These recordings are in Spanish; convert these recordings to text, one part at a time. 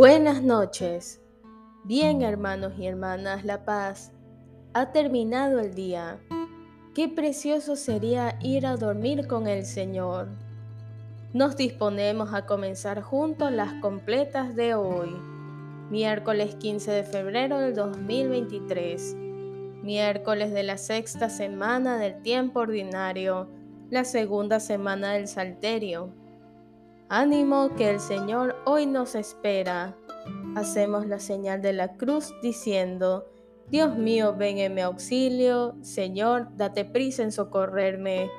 Buenas noches. Bien, hermanos y hermanas, la paz. Ha terminado el día. Qué precioso sería ir a dormir con el Señor. Nos disponemos a comenzar juntos las completas de hoy, miércoles 15 de febrero del 2023, miércoles de la sexta semana del tiempo ordinario, la segunda semana del Salterio. Ánimo que el Señor hoy nos espera. Hacemos la señal de la cruz diciendo, Dios mío, ven en mi auxilio, Señor, date prisa en socorrerme.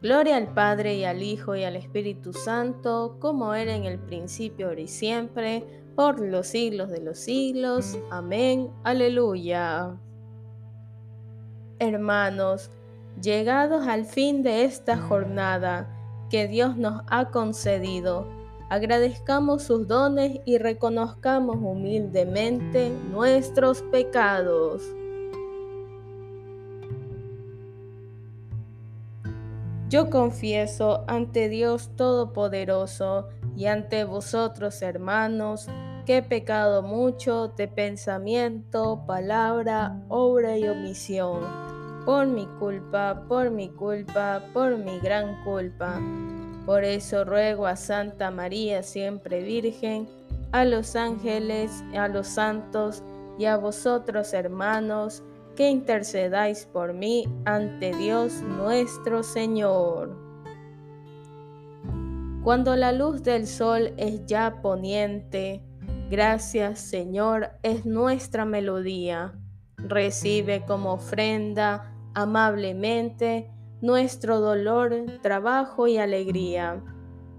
Gloria al Padre y al Hijo y al Espíritu Santo, como era en el principio, ahora y siempre, por los siglos de los siglos. Amén. Aleluya. Hermanos, llegados al fin de esta jornada, que Dios nos ha concedido. Agradezcamos sus dones y reconozcamos humildemente nuestros pecados. Yo confieso ante Dios Todopoderoso y ante vosotros, hermanos, que he pecado mucho de pensamiento, palabra, obra y omisión por mi culpa, por mi culpa, por mi gran culpa. Por eso ruego a Santa María, siempre Virgen, a los ángeles, a los santos y a vosotros hermanos, que intercedáis por mí ante Dios nuestro Señor. Cuando la luz del sol es ya poniente, gracias Señor es nuestra melodía. Recibe como ofrenda amablemente nuestro dolor, trabajo y alegría.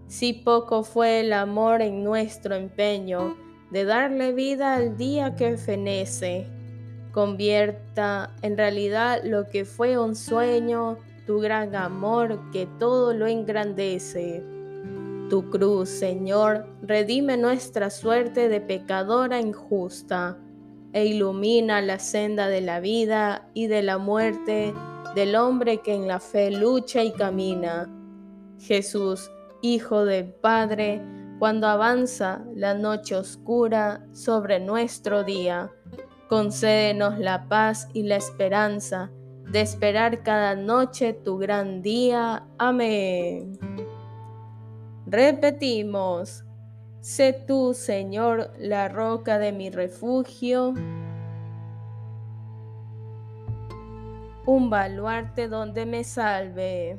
Si poco fue el amor en nuestro empeño de darle vida al día que fenece, convierta en realidad lo que fue un sueño, tu gran amor que todo lo engrandece. Tu cruz, Señor, redime nuestra suerte de pecadora injusta e ilumina la senda de la vida y de la muerte del hombre que en la fe lucha y camina. Jesús, Hijo del Padre, cuando avanza la noche oscura sobre nuestro día, concédenos la paz y la esperanza de esperar cada noche tu gran día. Amén. Repetimos, Sé tú, Señor, la roca de mi refugio, un baluarte donde me salve.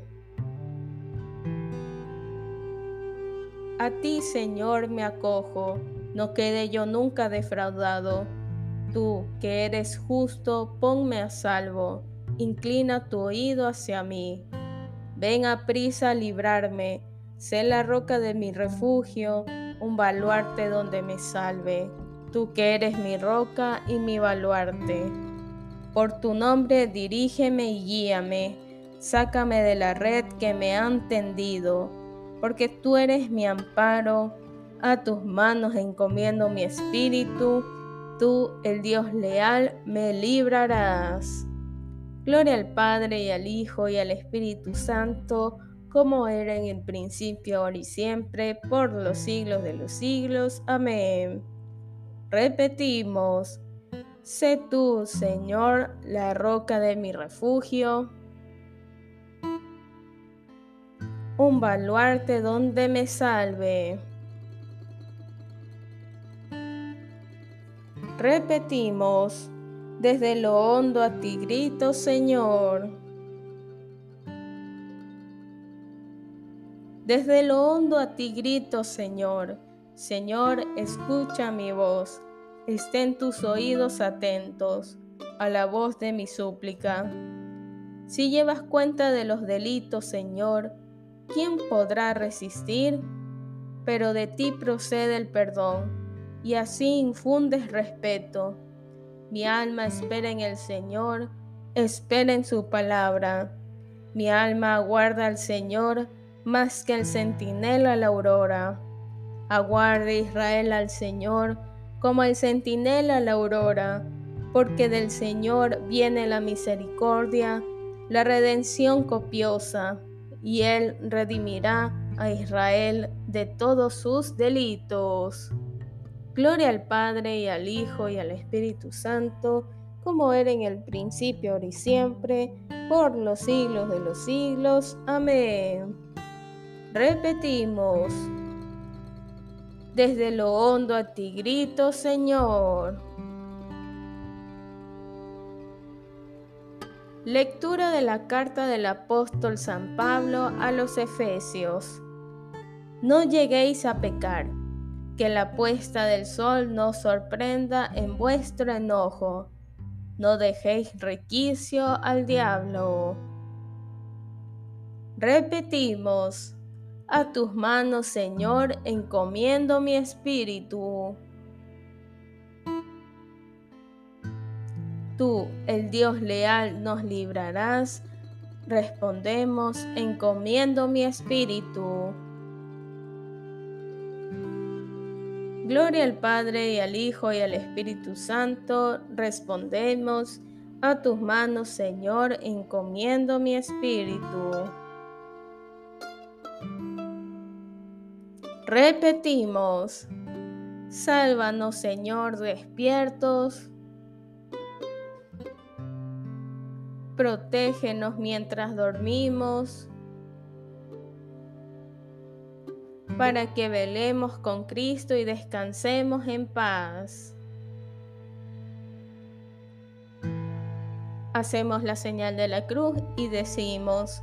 A ti, Señor, me acojo, no quede yo nunca defraudado. Tú, que eres justo, ponme a salvo, inclina tu oído hacia mí. Ven a prisa a librarme, sé la roca de mi refugio, un baluarte donde me salve, tú que eres mi roca y mi baluarte. Por tu nombre dirígeme y guíame, sácame de la red que me han tendido, porque tú eres mi amparo, a tus manos encomiendo mi espíritu, tú, el Dios leal, me librarás. Gloria al Padre y al Hijo y al Espíritu Santo, como era en el principio, ahora y siempre, por los siglos de los siglos. Amén. Repetimos, sé tú, Señor, la roca de mi refugio, un baluarte donde me salve. Repetimos, desde lo hondo a ti grito, Señor. Desde lo hondo a ti grito, Señor. Señor, escucha mi voz. Estén tus oídos atentos a la voz de mi súplica. Si llevas cuenta de los delitos, Señor, ¿quién podrá resistir? Pero de ti procede el perdón, y así infundes respeto. Mi alma espera en el Señor, espera en su palabra. Mi alma aguarda al Señor, más que el centinela a la aurora. Aguarde Israel al Señor como el centinela a la aurora, porque del Señor viene la misericordia, la redención copiosa, y Él redimirá a Israel de todos sus delitos. Gloria al Padre y al Hijo y al Espíritu Santo, como era en el principio, ahora y siempre, por los siglos de los siglos. Amén. Repetimos. Desde lo hondo a ti grito, Señor. Lectura de la carta del apóstol San Pablo a los Efesios. No lleguéis a pecar que la puesta del sol no sorprenda en vuestro enojo. No dejéis requicio al diablo. Repetimos, a tus manos, Señor, encomiendo mi espíritu. Tú, el Dios leal, nos librarás. Respondemos, encomiendo mi espíritu. Gloria al Padre y al Hijo y al Espíritu Santo. Respondemos, a tus manos, Señor, encomiendo mi espíritu. Repetimos, sálvanos, Señor, despiertos. Protégenos mientras dormimos. para que velemos con Cristo y descansemos en paz. Hacemos la señal de la cruz y decimos,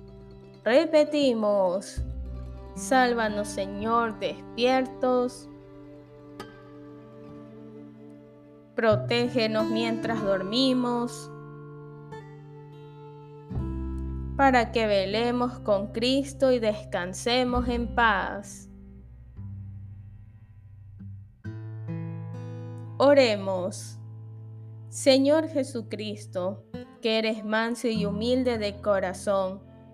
Repetimos, sálvanos Señor despiertos. Protégenos mientras dormimos para que velemos con Cristo y descansemos en paz. Oremos. Señor Jesucristo, que eres manso y humilde de corazón,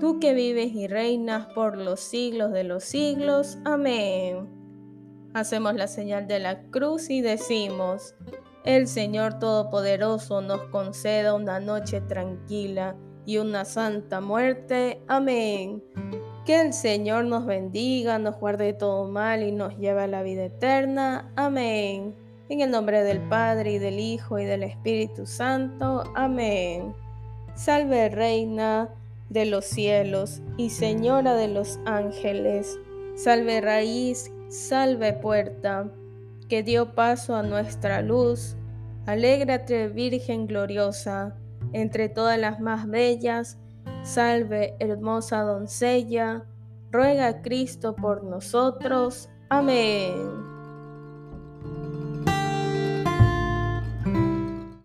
Tú que vives y reinas por los siglos de los siglos. Amén. Hacemos la señal de la cruz y decimos, el Señor Todopoderoso nos conceda una noche tranquila y una santa muerte. Amén. Que el Señor nos bendiga, nos guarde de todo mal y nos lleve a la vida eterna. Amén. En el nombre del Padre y del Hijo y del Espíritu Santo. Amén. Salve Reina de los cielos y Señora de los ángeles. Salve raíz, salve puerta, que dio paso a nuestra luz. Alégrate, Virgen gloriosa, entre todas las más bellas Salve, hermosa doncella, ruega a Cristo por nosotros. Amén.